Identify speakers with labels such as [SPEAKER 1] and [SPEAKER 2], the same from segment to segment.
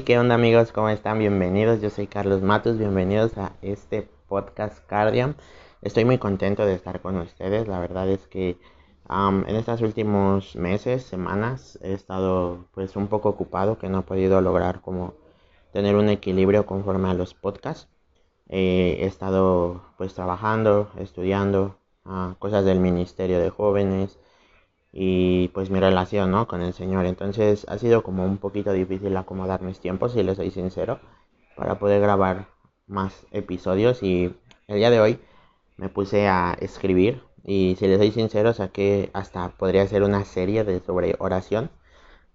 [SPEAKER 1] ¿Qué onda amigos? ¿Cómo están? Bienvenidos. Yo soy Carlos Matos. Bienvenidos a este podcast Cardium. Estoy muy contento de estar con ustedes. La verdad es que en estos últimos meses, semanas, he estado pues un poco ocupado que no he podido lograr como tener un equilibrio conforme a los podcasts. Eh, he estado pues trabajando, estudiando ah, cosas del Ministerio de Jóvenes, y pues mi relación, ¿no? Con el Señor. Entonces ha sido como un poquito difícil acomodar mis tiempos, si les soy sincero, para poder grabar más episodios y el día de hoy me puse a escribir y si les soy sincero saqué hasta podría ser una serie de sobre oración,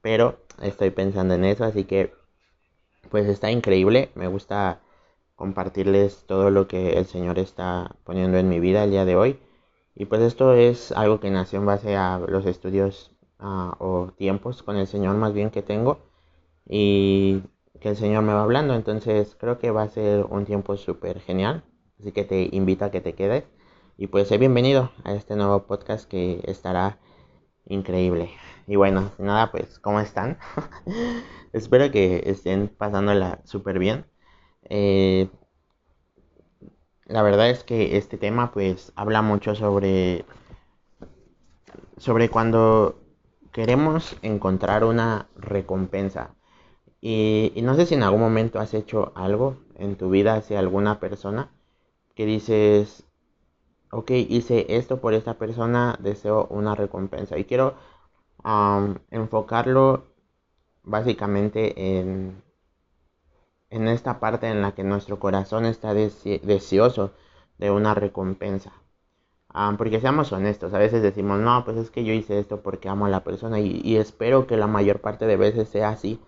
[SPEAKER 1] pero estoy pensando en eso, así que pues está increíble, me gusta compartirles todo lo que el Señor está poniendo en mi vida el día de hoy y pues esto es algo que nació en base a los estudios ah, o tiempos con el Señor más bien que tengo y que el Señor me va hablando. Entonces creo que va a ser un tiempo súper genial. Así que te invito a que te quedes. Y pues sé bienvenido a este nuevo podcast que estará increíble. Y bueno, nada, pues, ¿cómo están? Espero que estén pasándola súper bien. Eh, la verdad es que este tema pues habla mucho sobre sobre cuando queremos encontrar una recompensa. Y, no sé si en algún momento has hecho algo en tu vida hacia alguna persona que dices ok hice esto por esta persona deseo una recompensa. Y quiero enfocarlo básicamente en en esta parte en la que nuestro corazón está deseoso de una recompensa. Ah, porque seamos honestos, a veces decimos, no, pues es que yo hice esto porque amo a la persona y, y espero que la mayor parte de veces sea así,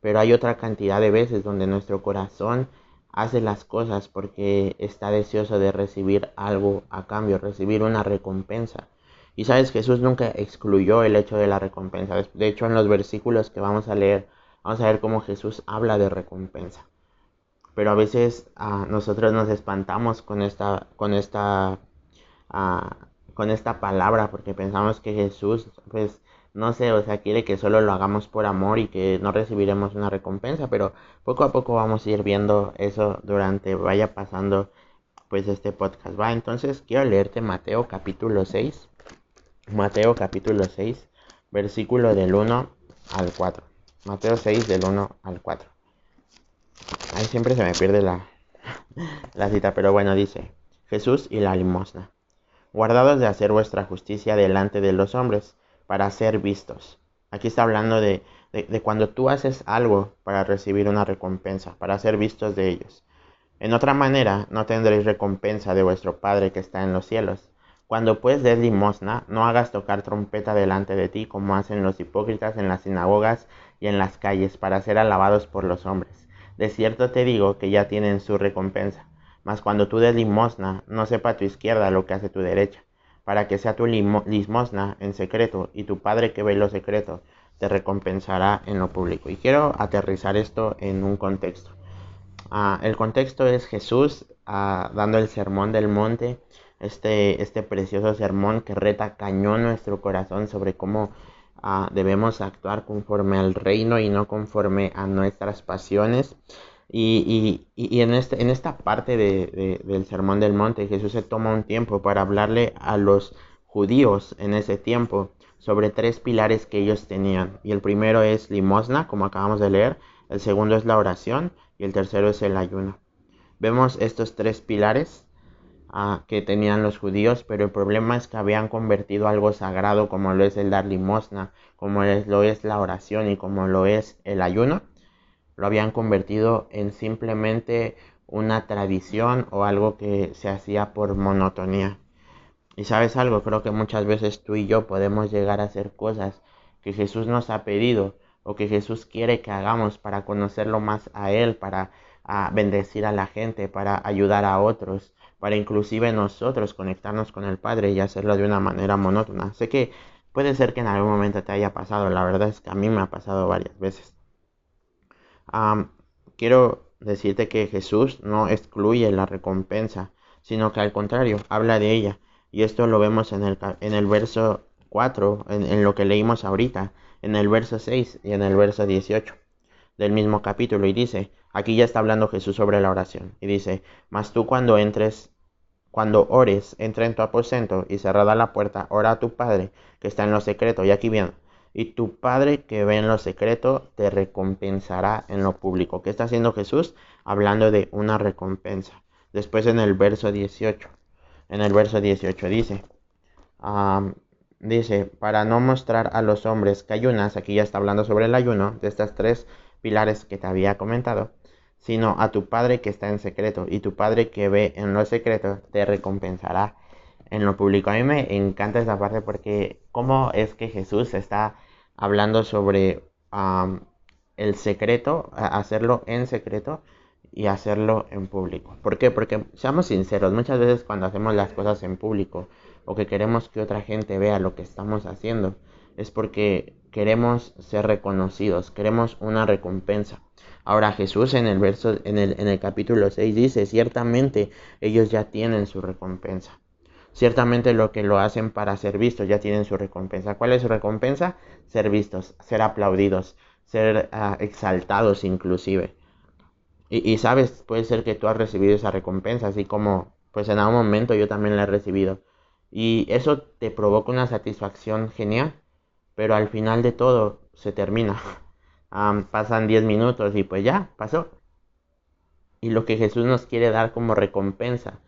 [SPEAKER 1] pero hay otra cantidad de veces donde nuestro corazón hace las cosas porque está deseoso de recibir algo a cambio, recibir una recompensa. Y sabes, Jesús nunca excluyó el hecho de la recompensa. De hecho, en los versículos que vamos a leer vamos a ver cómo Jesús habla de recompensa. Pero a veces ah, nosotros nos espantamos con esta, con esta, ah, con esta palabra porque pensamos que Jesús, pues, no sé, o sea, quiere que solo lo hagamos por amor y que no recibiremos una recompensa, pero poco a poco vamos a ir viendo eso durante vaya pasando pues este podcast. Va, entonces quiero leerte Mateo capítulo 6. Mateo capítulo 6, versículo del 1 al 4. Mateo 6 del 1 al 4. Ahí siempre se me pierde la, la cita, pero bueno, dice, Jesús y la limosna. Guardados de hacer vuestra justicia delante de los hombres, para ser vistos. Aquí está hablando de, de, cuando tú haces algo para recibir una recompensa, para ser vistos de ellos. En otra manera, no tendréis recompensa de vuestro Padre que está en los cielos. Cuando pues des limosna, no hagas tocar trompeta delante de ti como hacen los hipócritas en las sinagogas y en las calles para ser alabados por los hombres. De cierto te digo que ya tienen su recompensa. Mas cuando tú des limosna, no sepa tu izquierda lo que hace tu derecha, para que sea tu limosna en secreto, y tu Padre que ve lo secreto te recompensará en lo público. Y quiero aterrizar esto en un contexto. Ah, el contexto es Jesús ah, dando el sermón del monte este, este precioso sermón que reta cañón nuestro corazón sobre cómo ah, debemos actuar conforme al reino y no conforme a nuestras pasiones. Y, en, este, en esta parte del Sermón del Monte, Jesús se toma un tiempo para hablarle a los judíos en ese tiempo sobre tres pilares que ellos tenían. Y el primero es limosna, como acabamos de leer, el segundo es la oración y el tercero es el ayuno. Vemos estos tres pilares que tenían los judíos, pero el problema es que habían convertido algo sagrado como lo es el dar limosna, como lo es la oración y como lo es el ayuno, lo habían convertido en simplemente una tradición o algo que se hacía por monotonía. Y sabes algo, creo que muchas veces tú y yo podemos llegar a hacer cosas que Jesús nos ha pedido o que Jesús quiere que hagamos para conocerlo más a Él, para bendecir a la gente, para ayudar a otros para inclusive nosotros conectarnos con el Padre y hacerlo de una manera monótona. Sé que puede ser que en algún momento te haya pasado, la verdad es que a mí me ha pasado varias veces. quiero decirte que Jesús no excluye la recompensa, sino que al contrario, habla de ella. Y esto lo vemos en el, en el verso 4, en, en lo que leímos ahorita, en el verso 6 y en el verso 18. del mismo capítulo y dice, aquí ya está hablando Jesús sobre la oración y dice, mas tú cuando entres, cuando ores, entra en tu aposento y cerrada la puerta, ora a tu Padre que está en lo secreto. Y aquí viene, y tu Padre que ve en lo secreto te recompensará en lo público. ¿Qué está haciendo Jesús? Hablando de una recompensa. Después en el verso 18, en el verso 18 dice, dice, para no mostrar a los hombres que ayunas, aquí ya está hablando sobre el ayuno, de estas tres pilares que te había comentado, sino a tu Padre que está en secreto, y tu Padre que ve en lo secreto te recompensará en lo público. A mí me encanta esa parte porque cómo es que Jesús está hablando sobre el secreto, hacerlo en secreto y hacerlo en público. ¿Por qué? Porque seamos sinceros, muchas veces cuando hacemos las cosas en público o que queremos que otra gente vea lo que estamos haciendo, es porque queremos ser reconocidos, queremos una recompensa. Ahora Jesús en el verso en el, en el capítulo 6 dice, ciertamente ellos ya tienen su recompensa. Ciertamente lo que lo hacen para ser vistos ya tienen su recompensa. ¿Cuál es su recompensa? Ser vistos, ser aplaudidos, ser ah, exaltados inclusive. Y, sabes, puede ser que tú has recibido esa recompensa, así como pues en algún momento yo también la he recibido. Y eso te provoca una satisfacción genial, pero al final de todo se termina. pasan 10 minutos y pues ya, pasó. Y lo que Jesús nos quiere dar como recompensa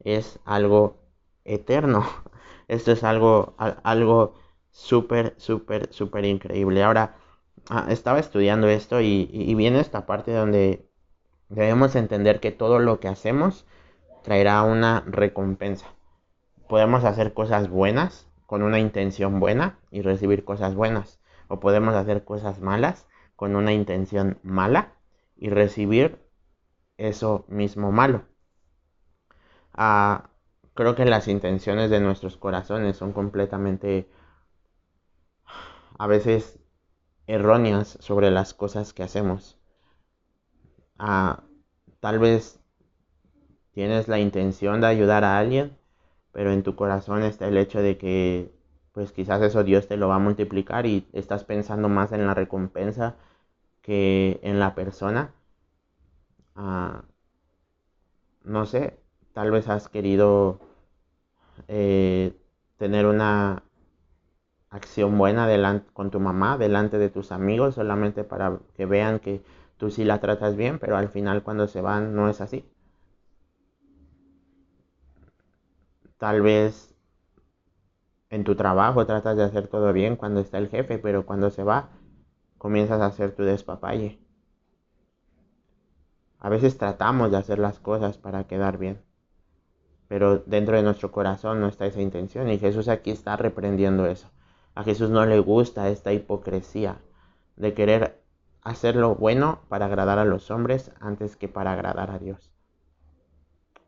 [SPEAKER 1] es algo eterno. Esto es algo, algo súper, súper, súper increíble. Ahora, ah, estaba estudiando esto y, y viene esta parte donde Debemos entender que todo lo que hacemos traerá una recompensa. Podemos hacer cosas buenas con una intención buena y recibir cosas buenas. O podemos hacer cosas malas con una intención mala y recibir eso mismo malo. Ah, creo que las intenciones de nuestros corazones son completamente a veces erróneas sobre las cosas que hacemos tal vez tienes la intención de ayudar a alguien, pero en tu corazón está el hecho de que pues quizás eso Dios te lo va a multiplicar y estás pensando más en la recompensa que en la persona. Ah, no sé, tal vez has querido eh, tener una acción buena delante, con tu mamá, delante de tus amigos, solamente para que vean que tú sí la tratas bien, pero al final cuando se van no es así. Tal vez en tu trabajo tratas de hacer todo bien cuando está el jefe, pero cuando se va comienzas a hacer tu despapalle. A veces tratamos de hacer las cosas para quedar bien, pero dentro de nuestro corazón no está esa intención y Jesús aquí está reprendiendo eso. A Jesús no le gusta esta hipocresía de querer hacer lo bueno para agradar a los hombres antes que para agradar a Dios.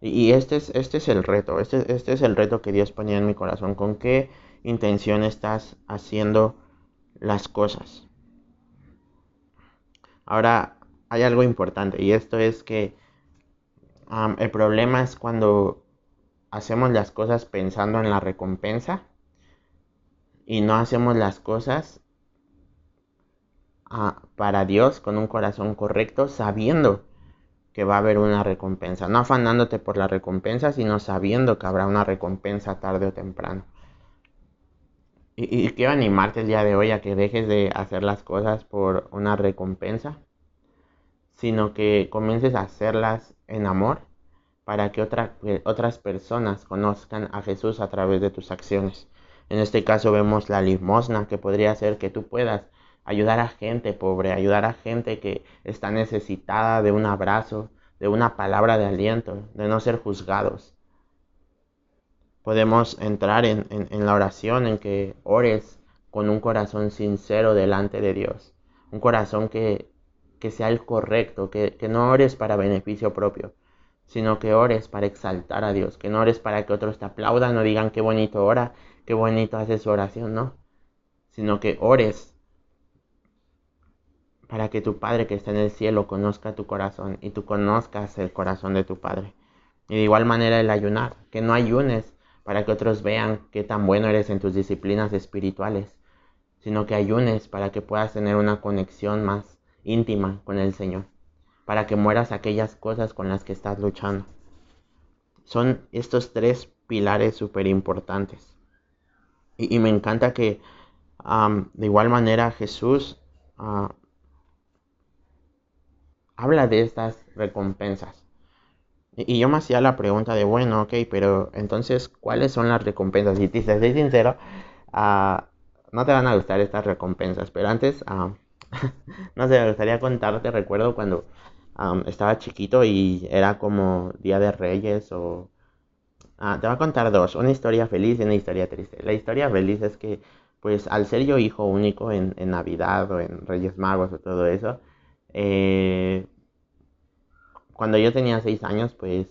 [SPEAKER 1] Y este es, este es el reto, este, este es el reto que Dios ponía en mi corazón. ¿Con qué intención estás haciendo las cosas? Ahora, hay algo importante y esto es que el problema es cuando hacemos las cosas pensando en la recompensa y no hacemos las cosas para Dios con un corazón correcto, sabiendo que va a haber una recompensa. No afanándote por la recompensa, sino sabiendo que habrá una recompensa tarde o temprano. Y, quiero animarte el día de hoy a que dejes de hacer las cosas por una recompensa, sino que comiences a hacerlas en amor para que otras personas conozcan a Jesús a través de tus acciones. En este caso vemos la limosna, que podría ser que tú puedas ayudar a gente pobre, ayudar a gente que está necesitada de un abrazo, de una palabra de aliento, de no ser juzgados. Podemos entrar en, la oración en que ores con un corazón sincero delante de Dios, un corazón que, sea el correcto, que, que no ores para beneficio propio, sino que ores para exaltar a Dios, que no ores para que otros te aplaudan o digan qué bonito ora, qué bonito hace su oración, no, sino que ores para que tu Padre que está en el cielo conozca tu corazón y tú conozcas el corazón de tu Padre. Y de igual manera el ayunar, que no ayunes para que otros vean qué tan bueno eres en tus disciplinas espirituales, sino que ayunes para que puedas tener una conexión más íntima con el Señor, para que mueras aquellas cosas con las que estás luchando. Son estos tres pilares súper importantes. Y, me encanta que de igual manera Jesús ah, habla de estas recompensas. Y, yo me hacía la pregunta de, bueno, ok, pero entonces, ¿cuáles son las recompensas? Y te soy sincero, ah, no te van a gustar estas recompensas, pero antes, ah, no sé, me gustaría contarte, recuerdo cuando estaba chiquito y era como Día de Reyes o... Ah, te voy a contar dos, una historia feliz y una historia triste. La historia feliz es que, pues, al ser yo hijo único en, en Navidad o en Reyes Magos o todo eso, eh, cuando yo tenía seis años, pues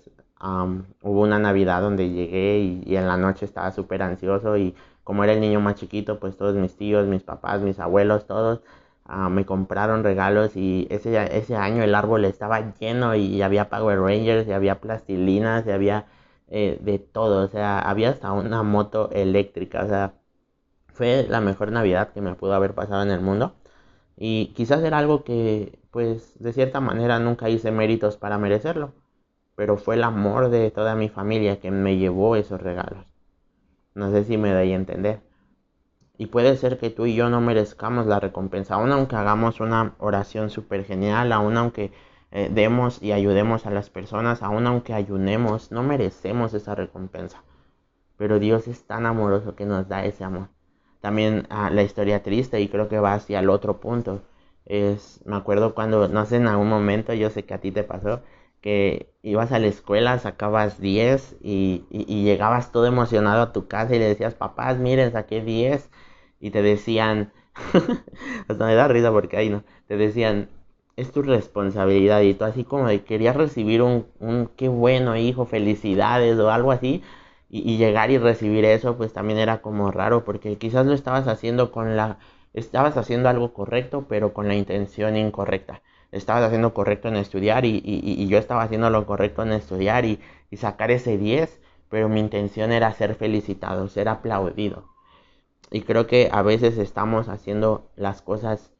[SPEAKER 1] hubo una Navidad donde llegué y, en la noche estaba súper ansioso y como era el niño más chiquito, pues todos mis tíos, mis papás, mis abuelos, todos ah, me compraron regalos y ese, ese año el árbol estaba lleno y, había Power Rangers y había plastilinas y había eh, de todo, o sea, había hasta una moto eléctrica, o sea, fue la mejor Navidad que me pudo haber pasado en el mundo. Y quizás era algo que, pues, de cierta manera nunca hice méritos para merecerlo. Pero fue el amor de toda mi familia que me llevó esos regalos. No sé si me doy a entender. Y puede ser que tú y yo no merezcamos la recompensa, aun aunque hagamos una oración súper genial, aun aunque eh, demos y ayudemos a las personas, aun aunque ayunemos, no merecemos esa recompensa. Pero Dios es tan amoroso que nos da ese amor también ah, la historia triste y creo que va hacia el otro punto. Es, me acuerdo cuando, no sé, en algún momento, yo sé que a ti te pasó, que ibas a la escuela, sacabas 10 y, y, llegabas todo emocionado a tu casa y le decías, papás, miren, saqué 10 y te decían, hasta me da risa porque ahí no, te decían, es tu responsabilidad y tú así como de querías recibir un, un qué bueno hijo, felicidades o algo así y, llegar y recibir eso, pues también era como raro, porque quizás lo estabas haciendo con la, estabas haciendo algo correcto, pero con la intención incorrecta. Estabas haciendo correcto en estudiar y, y, yo estaba haciendo lo correcto en estudiar y, sacar ese 10, pero mi intención era ser felicitado, ser aplaudido. Y creo que a veces estamos haciendo las cosas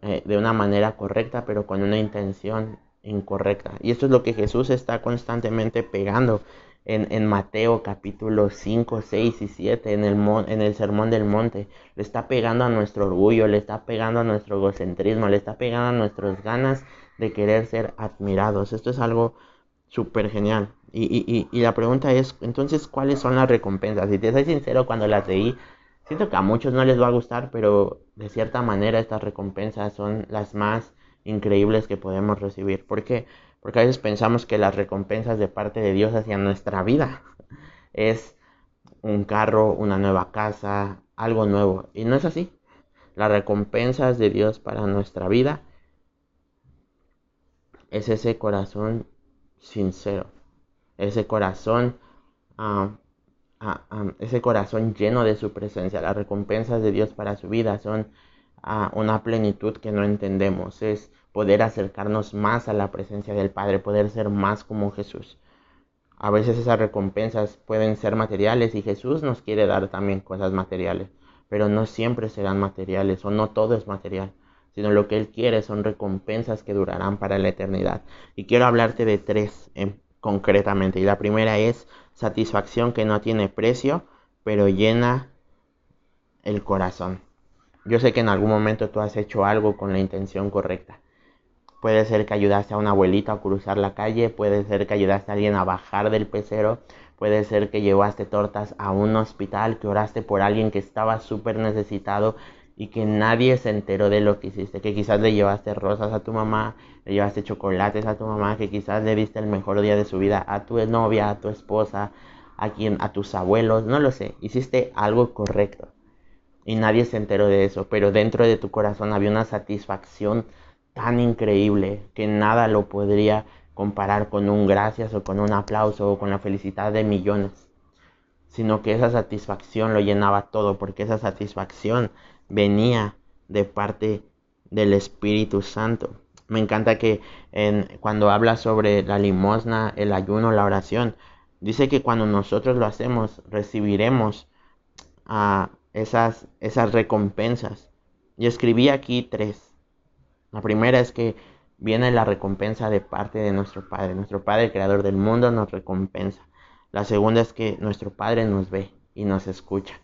[SPEAKER 1] eh, de una manera correcta, pero con una intención incorrecta. Y esto es lo que Jesús está constantemente pegando en, Mateo capítulo 5, 6 y 7, en el, en el Sermón del Monte. Le está pegando a nuestro orgullo, le está pegando a nuestro egocentrismo, le está pegando a nuestras ganas de querer ser admirados. Esto es algo súper genial. Y, y, y, la pregunta es, entonces, ¿cuáles son las recompensas? Si te soy sincero, cuando las leí, siento que a muchos no les va a gustar, pero de cierta manera estas recompensas son las más increíbles que podemos recibir. ¿Por qué? Porque a veces pensamos que las recompensas de parte de Dios hacia nuestra vida es un carro, una nueva casa, algo nuevo. Y no es así. Las recompensas de Dios para nuestra vida es ese corazón sincero. Ese corazón, ah, ah, ah, ese corazón lleno de su presencia. Las recompensas de Dios para su vida son una plenitud que no entendemos. Es poder acercarnos más a la presencia del Padre, poder ser más como Jesús. A veces esas recompensas pueden ser materiales y Jesús nos quiere dar también cosas materiales, pero no siempre serán materiales o no todo es material, sino lo que Él quiere son recompensas que durarán para la eternidad. Y quiero hablarte de tres concretamente. Y la primera es satisfacción que no tiene precio, pero llena el corazón. Yo sé que en algún momento tú has hecho algo con la intención correcta Puede ser que ayudaste a una abuelita a cruzar la calle, puede ser que ayudaste a alguien a bajar del pecero, puede ser que llevaste tortas a un hospital, que oraste por alguien que estaba súper necesitado y que nadie se enteró de lo que hiciste, que quizás le llevaste rosas a tu mamá, le llevaste chocolates a tu mamá, que quizás le diste el mejor día de su vida a tu novia, a tu esposa, a quien, a tus abuelos, no lo sé, hiciste algo correcto. Y nadie se enteró de eso, pero dentro de tu corazón había una satisfacción tan increíble que nada lo podría comparar con un gracias o con un aplauso o con la felicidad de millones, sino que esa satisfacción lo llenaba todo, porque esa satisfacción venía de parte del Espíritu Santo. Me encanta que cuando habla sobre la limosna, el ayuno, la oración, dice que cuando nosotros lo hacemos recibiremos a esas, esas recompensas. Y escribí aquí tres La primera es que viene la recompensa de parte de nuestro Padre. Nuestro Padre, el Creador del mundo, nos recompensa. La segunda es que nuestro Padre nos ve y nos escucha.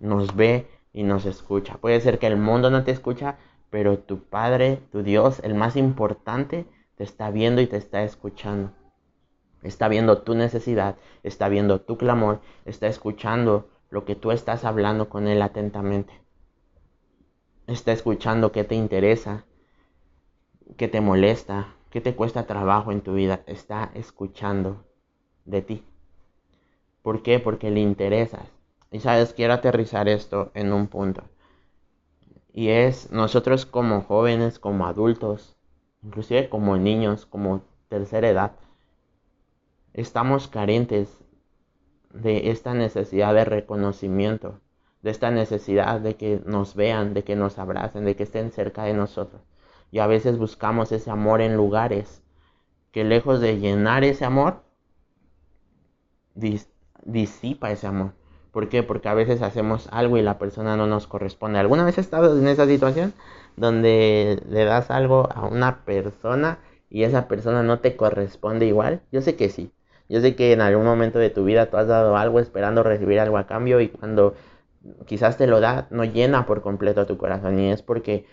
[SPEAKER 1] Nos ve y nos escucha. Puede ser que el mundo no te escucha, pero tu Padre, tu Dios, el más importante, te está viendo y te está escuchando. Está viendo tu necesidad, está viendo tu clamor, está escuchando lo que tú estás hablando con Él atentamente. Está escuchando qué te interesa, qué te molesta, qué te cuesta trabajo en tu vida. Está escuchando de ti. ¿Por qué? Porque le interesas. Y sabes, quiero aterrizar esto en un punto. Y es nosotros como jóvenes, como adultos, inclusive como niños, como tercera edad, estamos carentes de esta necesidad de reconocimiento, de esta necesidad de que nos vean, de que nos abracen, de que estén cerca de nosotros. Y a veces buscamos ese amor en lugares que lejos de llenar ese amor, disipa ese amor. ¿Por qué? Porque a veces hacemos algo y la persona no nos corresponde. ¿Alguna vez has estado en esa situación donde le das algo a una persona y esa persona no te corresponde igual? Yo sé que sí. Yo sé que en algún momento de tu vida tú has dado algo esperando recibir algo a cambio y cuando quizás te lo da, no llena por completo tu corazón. Y es porque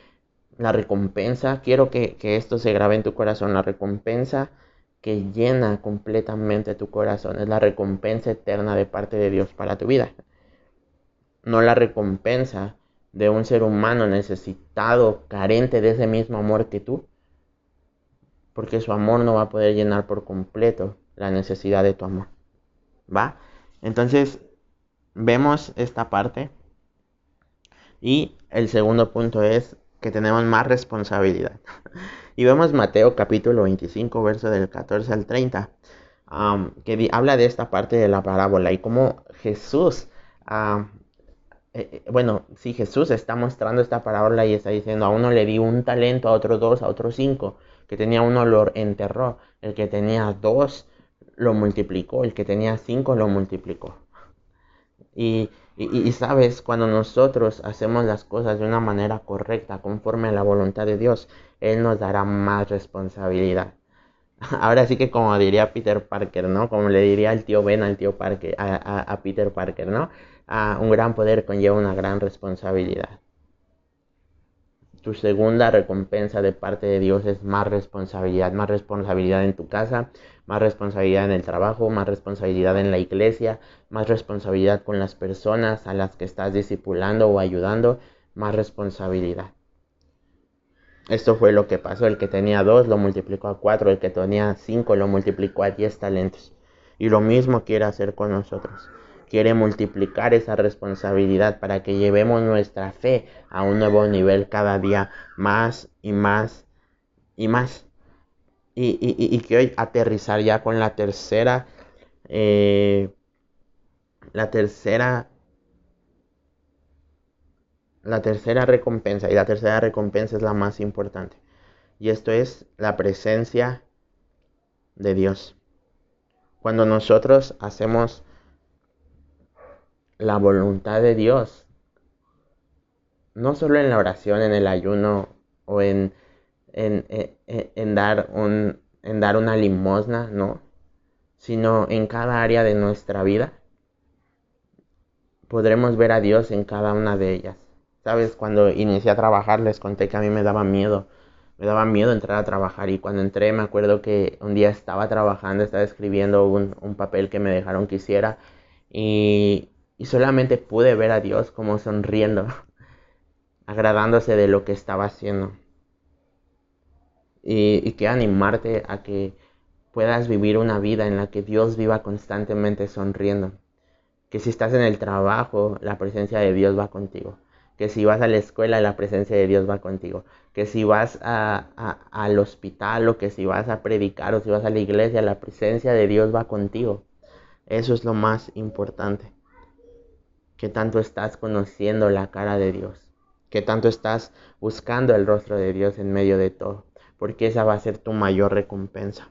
[SPEAKER 1] la recompensa, quiero que, esto se grabe en tu corazón, la recompensa que llena completamente tu corazón es la recompensa eterna de parte de Dios para tu vida. No la recompensa de un ser humano necesitado, carente de ese mismo amor que tú, porque su amor no va a poder llenar por completo la necesidad de tu amor. ¿Va? Entonces, vemos esta parte. Y el segundo punto es que tenemos más responsabilidad. y vemos Mateo capítulo 25, verso del 14 al 30, que habla de esta parte de la parábola y cómo Jesús, eh, eh, bueno, si Jesús está mostrando esta parábola y está diciendo, a uno le di un talento, a otro dos, a otro cinco, que tenía uno lo enterró, el que tenía dos lo multiplicó, el que tenía cinco lo multiplicó. Y, sabes, cuando nosotros hacemos las cosas de una manera correcta, conforme a la voluntad de Dios, Él nos dará más responsabilidad. Ahora sí que como diría Peter Parker, ¿no? Como le diría el tío Ben al tío Parker, a, Peter Parker, ¿no? A un gran poder conlleva una gran responsabilidad. Tu segunda recompensa de parte de Dios es más responsabilidad, más responsabilidad en tu casa, más responsabilidad en el trabajo, más responsabilidad en la iglesia, más responsabilidad con las personas a las que estás discipulando o ayudando, más responsabilidad. Esto fue lo que pasó. El que tenía dos lo multiplicó a cuatro, el que tenía cinco lo multiplicó a diez talentos. Y lo mismo quiere hacer con nosotros. Quiere multiplicar esa responsabilidad para que llevemos nuestra fe a un nuevo nivel cada día más y más y más y, y, y, quiero aterrizar ya con la tercera, eh, la tercera, la tercera recompensa, y la tercera recompensa es la más importante, y esto es la presencia de Dios. Cuando nosotros hacemos la voluntad de Dios, no solo en la oración, en el ayuno o en en, dar un, en dar una limosna, no, sino en cada área de nuestra vida. Podremos ver a Dios en cada una de ellas. Sabes, cuando inicié a trabajar les conté que a mí me daba miedo. Me daba miedo entrar a trabajar y cuando entré me acuerdo que un día estaba trabajando, estaba escribiendo un, un papel que me dejaron que hiciera y, y solamente pude ver a Dios como sonriendo, agradándose de lo que estaba haciendo y, que animarte a que puedas vivir una vida en la que Dios viva constantemente sonriendo. Que si estás en el trabajo, la presencia de Dios va contigo. Que si vas a la escuela, la presencia de Dios va contigo. Que si vas al hospital o que si vas a predicar o si vas a la iglesia, la presencia de Dios va contigo. Eso es lo más importante. Que tanto estás conociendo la cara de Dios. Que tanto estás buscando el rostro de Dios en medio de todo porque esa va a ser tu mayor recompensa.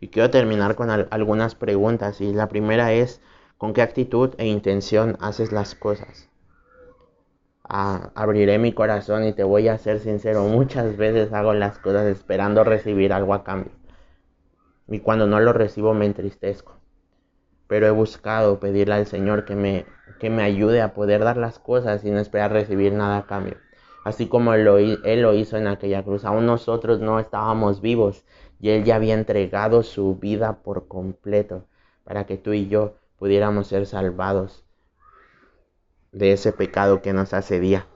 [SPEAKER 1] Y quiero terminar con algunas preguntas y la primera es, ¿con qué actitud e intención haces las cosas? abriré mi corazón y te voy a ser sincero. Muchas veces hago las cosas esperando recibir algo a cambio. Y cuando no lo recibo me entristezco. Pero he buscado pedirle al Señor que me, que me ayude a poder dar las cosas sin esperar recibir nada a cambio. Así como Él lo hizo en aquella cruz. Aún nosotros no estábamos vivos y Él ya había entregado su vida por completo para que tú y yo pudiéramos ser salvados de ese pecado que nos día.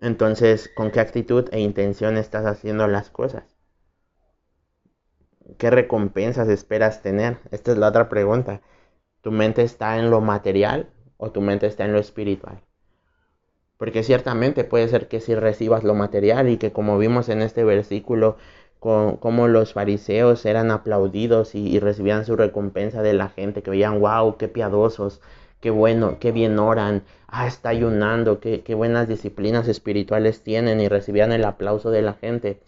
[SPEAKER 1] Entonces, ¿con qué actitud e intención estás haciendo las cosas? ¿Qué recompensas esperas tener? Esta es la otra pregunta. ¿Tu mente está en lo material o tu mente está en lo espiritual? Porque ciertamente puede ser que si recibas lo material y que como vimos en este versículo, como los fariseos eran aplaudidos y, recibían su recompensa de la gente, que veían, wow, qué piadosos, qué bueno, qué bien oran, ah, está ayunando, qué buenas disciplinas espirituales tienen y recibían el aplauso de la gente.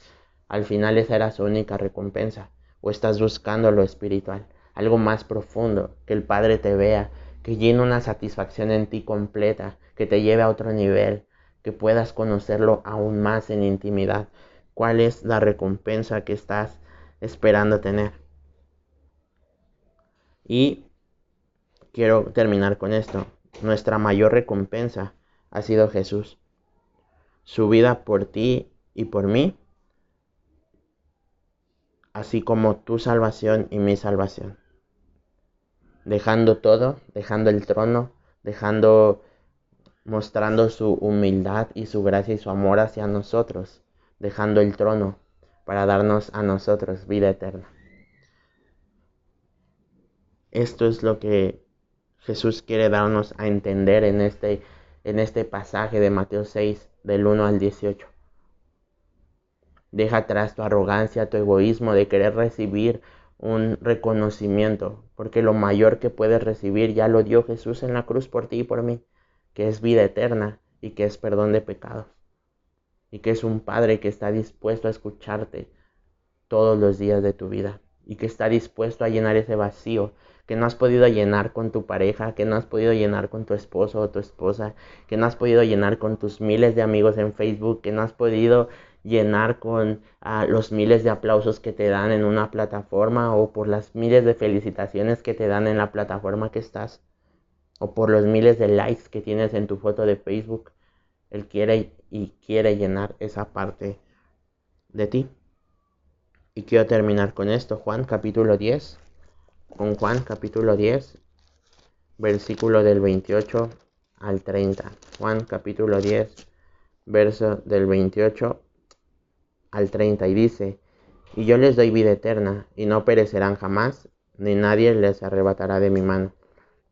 [SPEAKER 1] Al final esa era su única recompensa. O estás buscando lo espiritual, algo más profundo, que el Padre te vea, que llene una satisfacción en ti completa, que te lleve a otro nivel, que puedas conocerlo aún más en intimidad. ¿Cuál es la recompensa que estás esperando tener? Y quiero terminar con esto. Nuestra mayor recompensa ha sido Jesús. Su vida por ti y por mí, así como tu salvación y mi salvación. Dejando todo, dejando el trono, dejando, mostrando su humildad y su gracia y su amor hacia nosotros, dejando el trono para darnos a nosotros vida eterna. Esto es lo que Jesús quiere darnos a entender en este, en este pasaje de Mateo 6, del 1 al 18. Deja atrás tu arrogancia, tu egoísmo de querer recibir un reconocimiento, porque lo mayor que puedes recibir ya lo dio Jesús en la cruz por ti y por mí, que es vida eterna y que es perdón de pecados, y que es un Padre que está dispuesto a escucharte todos los días de tu vida, y que está dispuesto a llenar ese vacío que no has podido llenar con tu pareja, que no has podido llenar con tu esposo o tu esposa, que no has podido llenar con tus miles de amigos en Facebook, que no has podido llenar con ah, los miles de aplausos que te dan en una plataforma o por las miles de felicitaciones que te dan en la plataforma que estás o por los miles de likes que tienes en tu foto de Facebook. Él quiere y quiere llenar esa parte de ti. Y quiero terminar con esto, Juan capítulo 10 con Juan capítulo 10, versículo del 28 al 30. Juan capítulo 10, verso del 28 al 30 y dice, y yo les doy vida eterna, y no perecerán jamás, ni nadie les arrebatará de mi mano.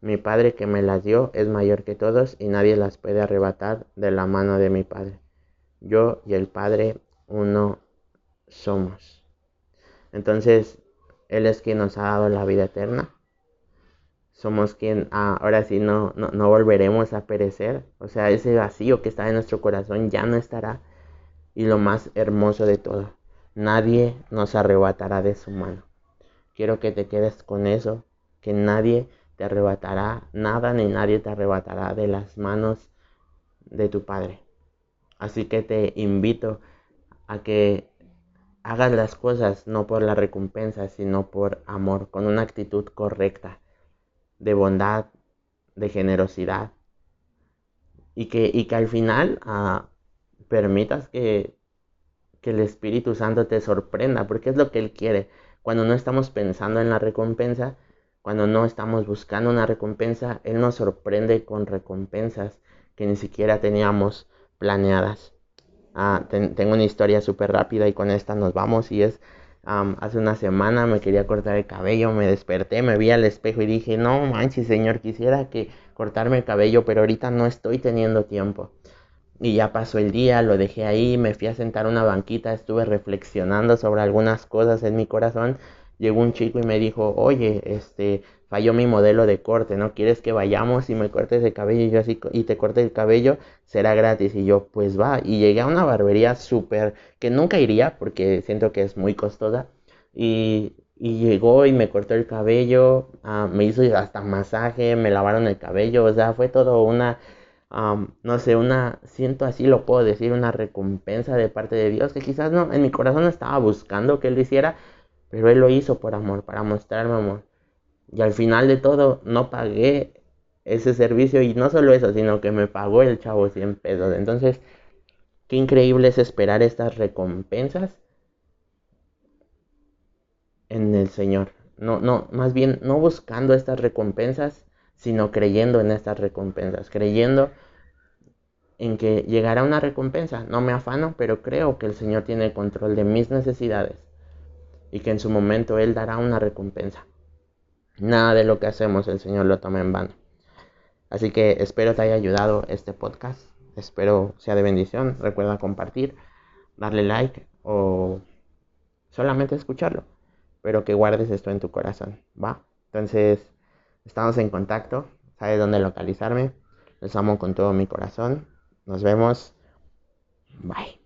[SPEAKER 1] Mi Padre que me las dio es mayor que todos, y nadie las puede arrebatar de la mano de mi Padre. Yo y el Padre uno somos. Entonces, él es quien nos ha dado la vida eterna. Somos quien ah, ahora sí no, no, volveremos a perecer. O sea, ese vacío que está en nuestro corazón ya no estará. Y lo más hermoso de todo, nadie nos arrebatará de su mano. Quiero que te quedes con eso, que nadie te arrebatará nada ni nadie te arrebatará de las manos de tu Padre. Así que te invito a que hagas las cosas no por la recompensa, sino por amor, con una actitud correcta, de bondad, de generosidad. Y que, y que al final ah, permitas que, que el Espíritu Santo te sorprenda, porque es lo que Él quiere. Cuando no estamos pensando en la recompensa, cuando no estamos buscando una recompensa, Él nos sorprende con recompensas que ni siquiera teníamos planeadas. Ah, tengo una historia súper rápida y con esta nos vamos y es hace una semana me quería cortar el cabello, me desperté, me vi al espejo y dije, no manches señor, quisiera que cortarme el cabello, pero ahorita no estoy teniendo tiempo. Y ya pasó el día, lo dejé ahí, me fui a sentar a una banquita, estuve reflexionando sobre algunas cosas en mi corazón. Llegó un chico y me dijo, oye, este, falló mi modelo de corte, ¿no? ¿Quieres que vayamos y me cortes el cabello y así y te corte el cabello? Será gratis. Y yo, pues va. Y llegué a una barbería súper, que nunca iría porque siento que es muy costosa. Y, y llegó y me cortó el cabello, ah, me hizo hasta masaje, me lavaron el cabello, o sea, fue todo una, no sé, una, siento así lo puedo decir, una recompensa de parte de Dios que quizás no, en mi corazón estaba buscando que Él lo hiciera, pero Él lo hizo por amor, para mostrarme amor. Y al final de todo no pagué ese servicio y no solo eso, sino que me pagó el chavo 100 pesos. Entonces, qué increíble es esperar estas recompensas en el Señor. No, no, más bien no buscando estas recompensas, sino creyendo en estas recompensas, creyendo en que llegará una recompensa. No me afano, pero creo que el Señor tiene control de mis necesidades y que en su momento Él dará una recompensa. Nada de lo que hacemos el Señor lo toma en vano. Así que espero te haya ayudado este podcast. Espero sea de bendición. Recuerda compartir, darle like o solamente escucharlo. Pero que guardes esto en tu corazón, ¿va? Entonces, Estamos en contacto, sabes dónde localizarme. Les amo con todo mi corazón. Nos vemos. Bye.